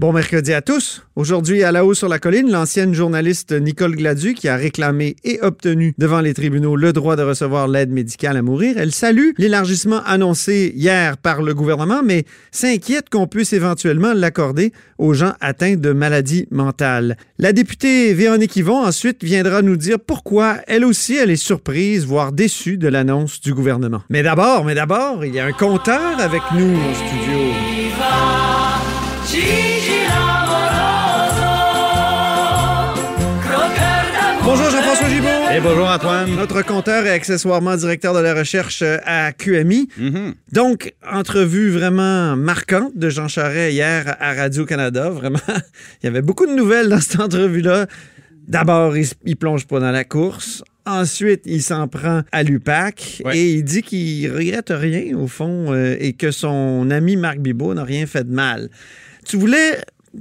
Bon mercredi à tous. Aujourd'hui, à la haut sur la colline, l'ancienne journaliste Nicole Gladu, qui a réclamé et obtenu devant les tribunaux le droit de recevoir l'aide médicale à mourir, elle salue l'élargissement annoncé hier par le gouvernement, mais s'inquiète qu'on puisse éventuellement l'accorder aux gens atteints de maladies mentales. La députée Véronique Yvon ensuite viendra nous dire pourquoi elle aussi elle est surprise, voire déçue de l'annonce du gouvernement. Mais d'abord, mais d'abord, il y a un compteur avec nous au studio. Bonjour Antoine. Notre compteur et accessoirement directeur de la recherche à QMI. Mhm. Donc, entrevue vraiment marquante de Jean Charest hier à Radio-Canada. Vraiment, il y avait beaucoup de nouvelles dans cette entrevue-là. D'abord, il, il plonge pas dans la course. Ensuite, il s'en prend à l'UPAC Ouais. et il dit qu'il regrette rien, au fond, euh, et que son ami Marc Bibot n'a rien fait de mal. Tu voulais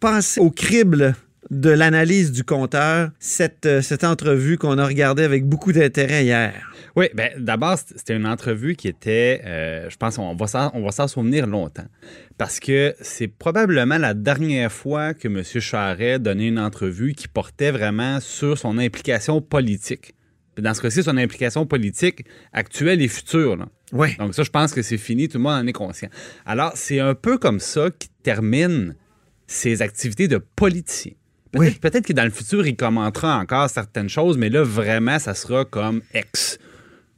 passer au crible de l'analyse du compteur, cette, euh, cette entrevue qu'on a regardée avec beaucoup d'intérêt hier. Oui, ben, d'abord, c'était une entrevue qui était, euh, je pense, on va s'en on va s'en souvenir longtemps. Parce que c'est probablement la dernière fois que M. Charret donnait une entrevue qui portait vraiment sur son implication politique. Dans ce cas-ci, son implication politique actuelle et future. là. Oui. Donc ça, je pense que c'est fini, tout le monde en est conscient. Alors, c'est un peu comme ça qu'il termine ses activités de politicien. Peut-être Oui. peut-être que dans le futur, il commentera encore certaines choses, mais là, vraiment, ça sera comme ex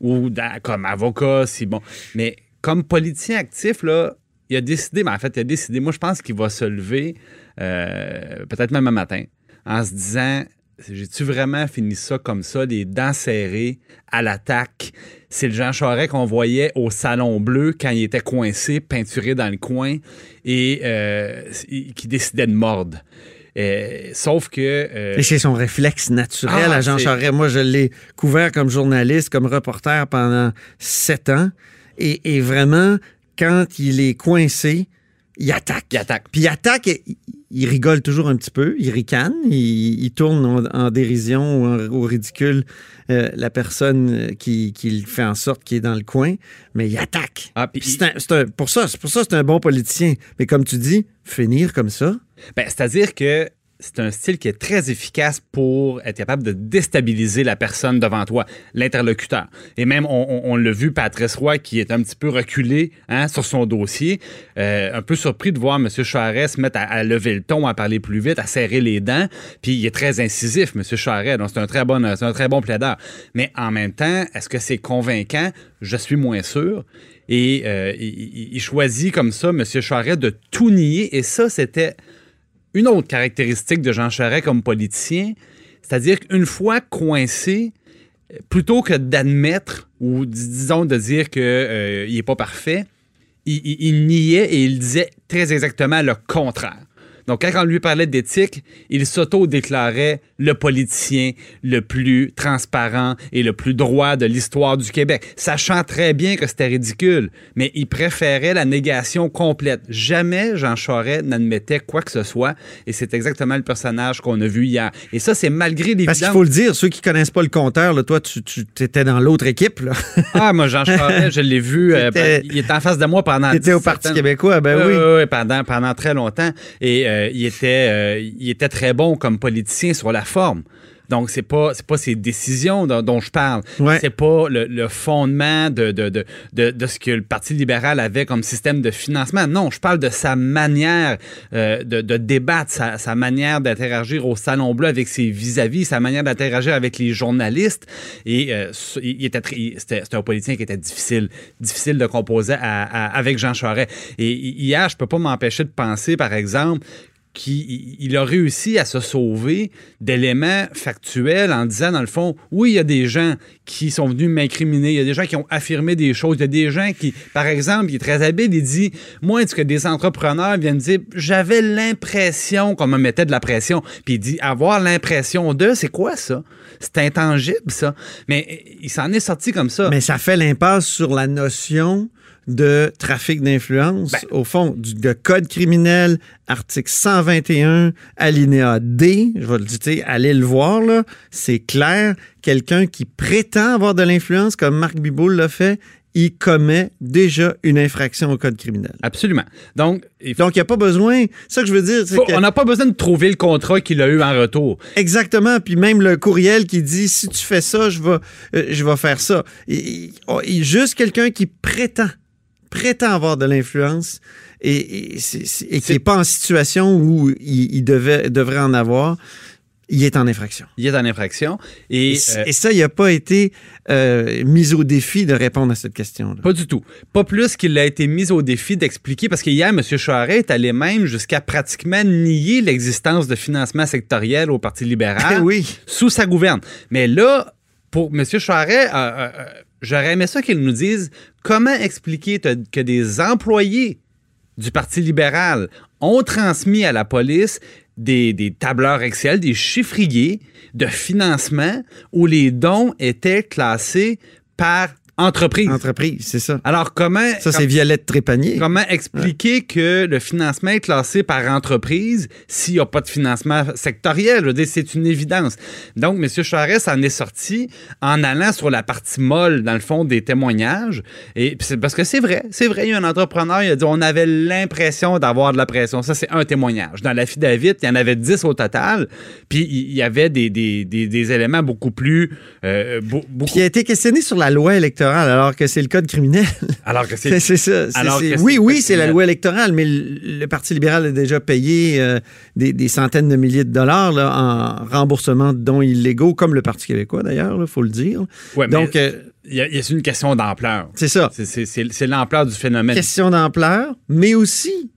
ou comme avocat, si bon. Mais comme politicien actif, là, il a décidé, mais en fait, il a décidé, moi, je pense qu'il va se lever, euh, peut-être même un matin, en se disant j'ai-tu vraiment fini ça comme ça, les dents serrées, à l'attaque? C'est le Jean Charest qu'on voyait au Salon Bleu quand il était coincé, peinturé dans le coin, et euh, qui décidait de mordre. Euh, sauf que. euh, Et c'est son réflexe naturel Ah, à Jean Charest. Moi, je l'ai couvert comme journaliste, comme reporter pendant sept ans. Et, et vraiment, quand il est coincé, il attaque. Il attaque. Puis il attaque, il- il rigole toujours un petit peu, il ricane, il, il tourne en, en dérision ou en- au ridicule euh, la personne euh, qui, qui fait en sorte qu'il est dans le coin, mais il attaque. Ah, puis c'est un- un- pour ça, c'est pour ça c'est un bon politicien. Mais comme tu dis, finir comme ça, Ben, C'est-à-dire que c'est un style qui est très efficace pour être capable de déstabiliser la personne devant toi, l'interlocuteur. Et même, on, l'a vu, Patrice Roy, qui est un petit peu reculé hein, sur son dossier, euh, un peu surpris de voir M. Charest se mettre à, lever le ton, à parler plus vite, à serrer les dents. Puis il est très incisif, M. Charest, donc c'est un, très bon, plaideur. Mais en même temps, est-ce que c'est convaincant? Je suis moins sûr. Et euh, il choisit comme ça, M. Charest, de tout nier. Et ça, c'était une autre caractéristique de Jean Charest comme politicien, c'est-à-dire qu'une fois coincé, plutôt que d'admettre ou dis- disons de dire qu'il n'est pas parfait, il, il- il niait et il disait très exactement le contraire. Donc, quand on lui parlait d'éthique, il s'auto-déclarait le politicien le plus transparent et le plus droit de l'histoire du Québec, sachant très bien que c'était ridicule, mais il préférait la négation complète. Jamais Jean Charest n'admettait quoi que ce soit, et c'est exactement le personnage qu'on a vu hier. Et ça, c'est malgré les parce qu'il faut le dire, ceux qui connaissent pas le compteur, là, toi, tu, tu étais dans l'autre équipe. Là. Ah, moi, Jean Charest, je l'ai vu. euh, il était en face de moi pendant. Tu étais au 17 Parti québécois, ben Oui, oui. oui, oui, pendant, pendant très longtemps. Et euh, il, était, euh, il était très bon comme politicien sur la forme. Donc, c'est pas, c'est pas ses décisions dont, dont je parle. Ouais. C'est pas le, le fondement de, de, de, de, de ce que le Parti libéral avait comme système de financement. Non, je parle de sa manière euh, de, de débattre, sa, sa manière d'interagir au Salon Bleu avec ses vis-à-vis, sa manière d'interagir avec les journalistes. Et euh, il était c'était un politicien qui était difficile, difficile de composer à- à- avec Jean Charest. Et hi- hier, je peux pas m'empêcher de penser, par exemple, qu'il il a réussi à se sauver d'éléments factuels en disant, dans le fond, oui, il y a des gens qui sont venus m'incriminer, il y a des gens qui ont affirmé des choses, il y a des gens qui, par exemple, il est très habile, il dit, moi, est-ce que des entrepreneurs viennent dire, j'avais l'impression qu'on me mettait de la pression, puis il dit, avoir l'impression de, c'est quoi ça? C'est intangible, ça. Mais il s'en est sorti comme ça. Mais ça fait l'impasse sur la notion de trafic d'influence, Ben- au fond, du, de code criminel, article 121, alinéa D, je vais le dire, allez le voir, là, c'est clair, quelqu'un qui prétend avoir de l'influence, comme Marc Biboul l'a fait, il commet déjà une infraction au code criminel. Absolument. Donc, il faut- Donc, il n'y a pas besoin, ça que je veux dire, c'est faut- que- on n'a pas besoin de trouver le contrat qu'il a eu en retour. Exactement. Puis même le courriel qui dit si tu fais ça, je vais, euh, je vais faire ça. Et- et- et juste quelqu'un qui prétend, prétend avoir de l'influence et, qui n'est pas en situation où il, il devait, devrait en avoir, il est en infraction. Il est en infraction. Et, Et, euh, et ça, il n'a pas été euh, mis au défi de répondre à cette question-là. Pas du tout. Pas plus qu'il a été mis au défi d'expliquer, parce qu'hier, M. Charest est allé même jusqu'à pratiquement nier l'existence de financement sectoriel au Parti libéral oui. sous sa gouverne. Mais là, pour M. Charest, euh, euh, euh, j'aurais aimé ça qu'il nous dise comment expliquer que des employés du Parti libéral ont transmis à la police des, des tableurs Excel, des chiffriers de financement où les dons étaient classés par entreprise. Entreprise, c'est ça. Alors, comment. Ça, c'est Violette Trépanier. Comment expliquer que le financement est classé par entreprise s'il n'y a pas de financement sectoriel? C'est une évidence. Donc, M. Charest en est sorti en allant sur la partie molle, dans le fond, des témoignages. Et puis parce que c'est vrai, c'est vrai, il y a un entrepreneur, il a dit on avait l'impression d'avoir de la pression. Ça, c'est un témoignage. Dans la David, il y en avait 10 au total. Puis il y avait des, des, des, des éléments beaucoup plus. euh, beaucoup, Qui a été questionné sur la loi électorale alors que c'est le code criminel. alors que C'est c'est. ça. Alors que oui, oui, c'est la loi électorale, mais le, le Parti libéral a déjà payé euh, des, des centaines de milliers de dollars là, en remboursement de dons illégaux, comme le Parti québécois d'ailleurs, il faut le dire. Ouais, mais Donc, euh, il y a, il y a une question d'ampleur. c'est ça. C'est l'ampleur du phénomène. Question d'ampleur, mais aussi,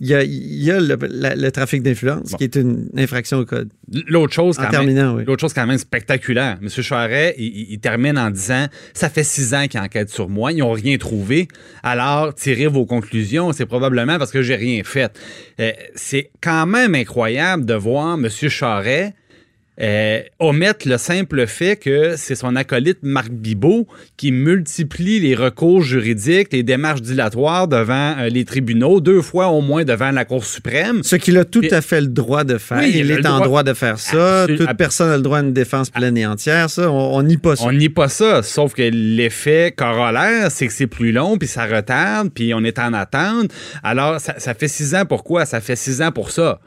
il y a, il y a le, la- le trafic d'influence, Bon. qui est une infraction au code. L'autre chose, En quand même, oui. chose quand même spectaculaire. M. Charret, il termine en disant Ça fait six ans qu'ils enquêtent sur moi, ils n'ont rien trouvé. Alors, tirez vos conclusions. C'est probablement parce que j'ai rien fait. Euh, c'est quand même incroyable de voir M. Charret euh, omettre le simple fait que c'est son acolyte Marc Bibot qui multiplie les recours juridiques, les démarches dilatoires devant euh, les tribunaux, deux fois au moins devant la Cour suprême. Ce qu'il a tout à fait le droit de faire. Oui, il est en droit- droit de faire ça. Toute personne a le droit à une défense pleine et entière. Ça, on nie pas ça. On nie pas ça, sauf que l'effet corollaire, c'est que c'est plus long, puis ça retarde, puis on est en attente. Alors, ça, ça fait six ans pourquoi? Ça fait six ans pour ça.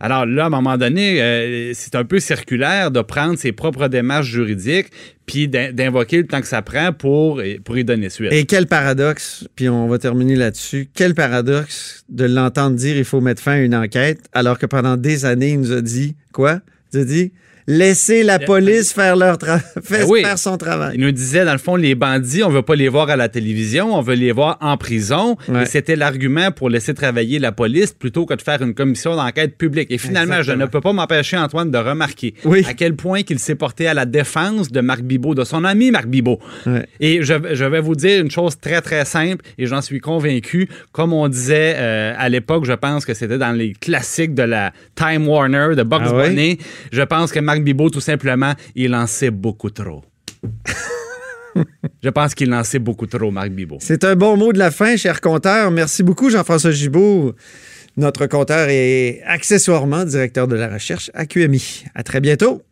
Alors là, à un moment donné, euh, c'est un peu circulaire de prendre ses propres démarches juridiques, puis d'in- d'invoquer le temps que ça prend pour, pour y donner suite. Et quel paradoxe, puis on va terminer là-dessus, quel paradoxe de l'entendre dire il faut mettre fin à une enquête, alors que pendant des années, il nous a dit quoi? Il nous a dit laissez la police faire, leur tra- faire, Ben oui. faire son travail. Il nous disait, dans le fond, les bandits, on veut pas les voir à la télévision, on veut les voir en prison. Ouais. Et c'était l'argument pour laisser travailler la police plutôt que de faire une commission d'enquête publique. Et finalement, je ne peux pas m'empêcher, Antoine, de remarquer Oui. à quel point qu'il s'est porté à la défense de Marc Bibot, de son ami Marc Bibot. Ouais. Et je, je vais vous dire une chose très, très simple, et j'en suis convaincu. Comme on disait euh, à l'époque, je pense que c'était dans les classiques de la Time Warner, de Bugs Ah ouais? Bunny, je pense que Marc Bibot, tout simplement, il en beaucoup trop. je pense qu'il en sait beaucoup trop, Marc Bibot. C'est un bon mot de la fin, cher compteur. Merci beaucoup, Jean-François Gibault. Notre compteur est accessoirement directeur de la recherche à QMI. À très bientôt.